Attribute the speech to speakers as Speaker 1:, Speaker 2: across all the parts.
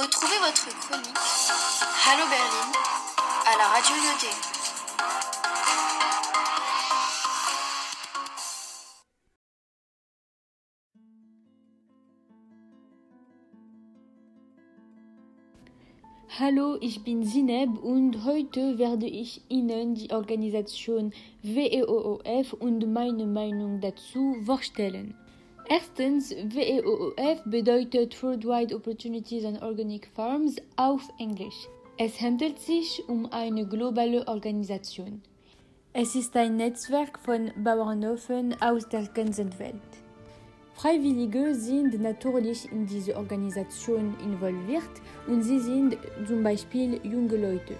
Speaker 1: Retrouvez votre chronique Hallo Berlin à la radio Lyoté.
Speaker 2: Hallo, ich bin Zineb und heute werde ich Ihnen die Organisation WEOOF und meine Meinung dazu vorstellen. Erstens, WEOOF bedeutet Worldwide Opportunities and Organic Farms auf Englisch. Es handelt sich um eine globale Organisation. Es ist ein Netzwerk von Bauernhöfen aus der ganzen Welt. Freiwillige sind natürlich in diese Organisation involviert und sie sind zum Beispiel junge Leute.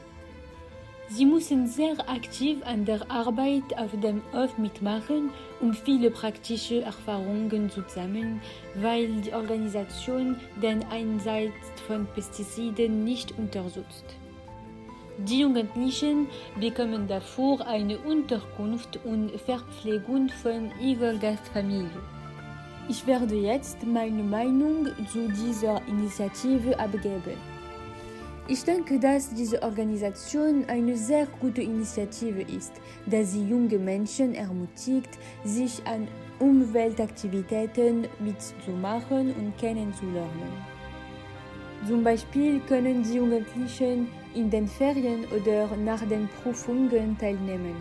Speaker 2: Sie müssen sehr aktiv an der Arbeit auf dem Hof mitmachen, um viele praktische Erfahrungen zu sammeln, weil die Organisation den Einsatz von Pestiziden nicht unterstützt. Die Jugendlichen bekommen dafür eine Unterkunft und Verpflegung von ihrer Gastfamilie. Ich werde jetzt meine Meinung zu dieser Initiative abgeben. Ich denke, dass diese Organisation eine sehr gute Initiative ist, da sie junge Menschen ermutigt, sich an Umweltaktivitäten mitzumachen und kennenzulernen. Zum Beispiel können die Jugendlichen in den Ferien oder nach den Prüfungen teilnehmen.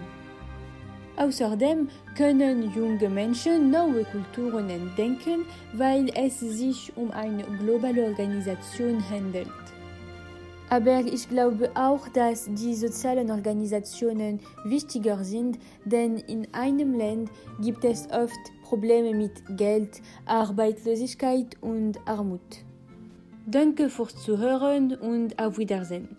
Speaker 2: Außerdem können junge Menschen neue Kulturen entdecken, weil es sich um eine globale Organisation handelt. Aber ich glaube auch, dass die sozialen Organisationen wichtiger sind, denn in einem Land gibt es oft Probleme mit Geld, Arbeitslosigkeit und Armut. Danke fürs Zuhören und auf Wiedersehen.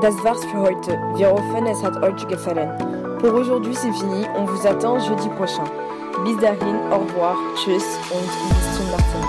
Speaker 3: Das war's für heute. Wir hoffen, es hat euch gefallen. Pour aujourd'hui, c'est fini. On vous attend jeudi prochain. Bis dahin, au revoir, tschüss und bis zum nächsten.